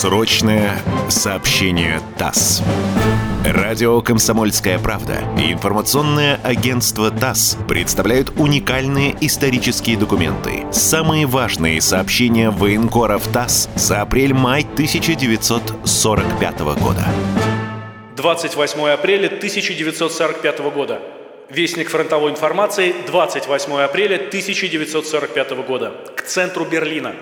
Срочное сообщение ТАСС. Радио «Комсомольская правда» и информационное агентство ТАСС представляют уникальные исторические документы. Самые важные сообщения военкоров ТАСС за апрель-май 1945 года. 28 апреля 1945 года. Вестник фронтовой информации 28 апреля 1945 года. К центру Берлина.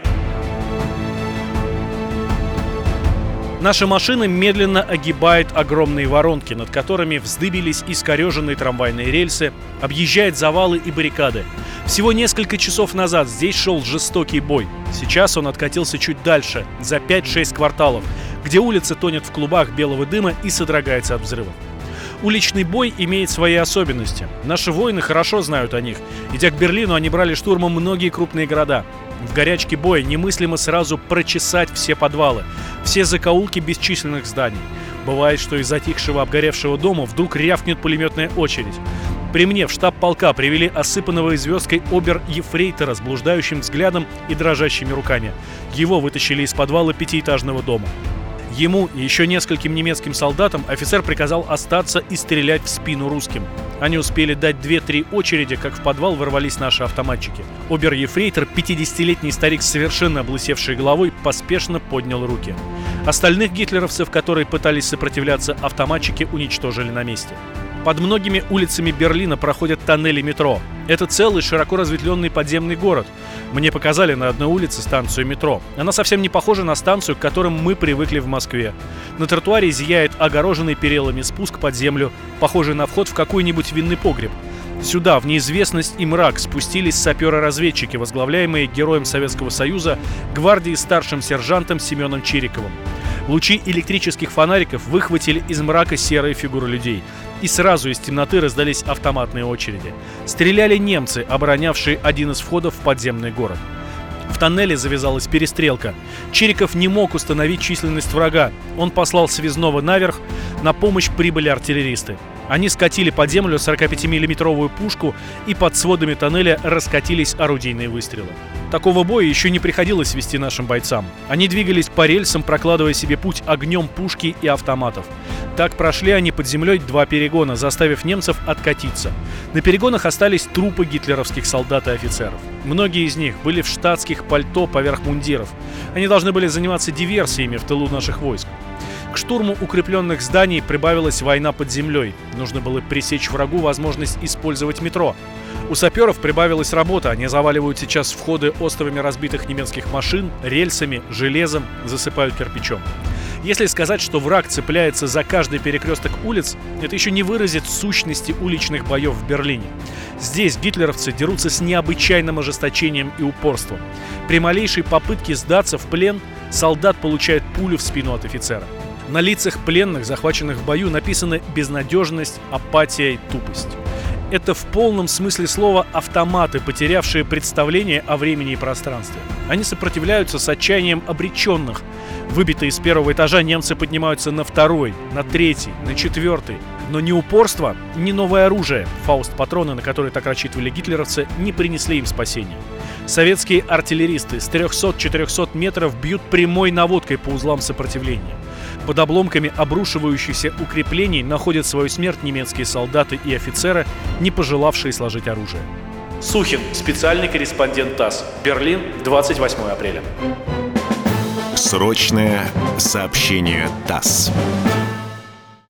Наша машина медленно огибает огромные воронки, над которыми вздыбились искореженные трамвайные рельсы, объезжает завалы и баррикады. Всего несколько часов назад здесь шел жестокий бой. Сейчас он откатился чуть дальше, за 5-6 кварталов, где улица тонет в клубах белого дыма и содрогается от взрывов. Уличный бой имеет свои особенности. Наши воины хорошо знают о них. Идя к Берлину, они брали штурмом многие крупные города. В горячке боя немыслимо сразу прочесать все подвалы, все закоулки бесчисленных зданий. Бывает, что из затихшего обгоревшего дома вдруг рявкнет пулеметная очередь. При мне в штаб полка привели осыпанного звездкой обер-ефрейтора с блуждающим взглядом и дрожащими руками. Его вытащили из подвала пятиэтажного дома. Ему и еще нескольким немецким солдатам офицер приказал остаться и стрелять в спину русским. Они успели дать две-три очереди, как в подвал ворвались наши автоматчики. Обер-ефрейтор, 50-летний старик с совершенно облысевшей головой, поспешно поднял руки. Остальных гитлеровцев, которые пытались сопротивляться, автоматчики уничтожили на месте. Под многими улицами Берлина проходят тоннели метро. Это целый широко разветвленный подземный город. Мне показали на одной улице станцию метро. Она совсем не похожа на станцию, к которым мы привыкли в Москве. На тротуаре зияет огороженный перелами спуск под землю, похожий на вход в какой-нибудь винный погреб. Сюда, в неизвестность и мрак, спустились саперы-разведчики, возглавляемые героем Советского Союза, гвардии старшим сержантом Семеном Чириковым. Лучи электрических фонариков выхватили из мрака серые фигуры людей. И сразу из темноты раздались автоматные очереди. Стреляли немцы, оборонявшие один из входов в подземный город. В тоннеле завязалась перестрелка. Чириков не мог установить численность врага. Он послал связного наверх, на помощь прибыли артиллеристы. Они скатили под землю 45-миллиметровую пушку, и под сводами тоннеля раскатились орудийные выстрелы. Такого боя еще не приходилось вести нашим бойцам. Они двигались по рельсам, прокладывая себе путь огнем пушки и автоматов. Так прошли они под землей два перегона, заставив немцев откатиться. На перегонах остались трупы гитлеровских солдат и офицеров. Многие из них были в штатских пальто поверх мундиров. Они должны были заниматься диверсиями в тылу наших войск. К штурму укрепленных зданий прибавилась война под землей. Нужно было пресечь врагу возможность использовать метро. У саперов прибавилась работа. Они заваливают сейчас входы островами разбитых немецких машин, рельсами, железом, засыпают кирпичом. Если сказать, что враг цепляется за каждый перекресток улиц, это еще не выразит сущности уличных боев в Берлине. Здесь гитлеровцы дерутся с необычайным ожесточением и упорством. При малейшей попытке сдаться в плен солдат получает пулю в спину от офицера. На лицах пленных, захваченных в бою, написаны безнадежность, апатия и тупость. Это в полном смысле слова автоматы, потерявшие представление о времени и пространстве. Они сопротивляются с отчаянием обреченных. Выбитые с первого этажа немцы поднимаются на второй, на третий, на четвертый. Но ни упорство, ни новое оружие, фауст-патроны, на которые так рассчитывали гитлеровцы, не принесли им спасения. Советские артиллеристы с 300-400 метров бьют прямой наводкой по узлам сопротивления. Под обломками обрушивающихся укреплений находят свою смерть немецкие солдаты и офицеры, не пожелавшие сложить оружие. Сухин, специальный корреспондент ТАСС. Берлин, 28 апреля. Срочное сообщение ТАСС.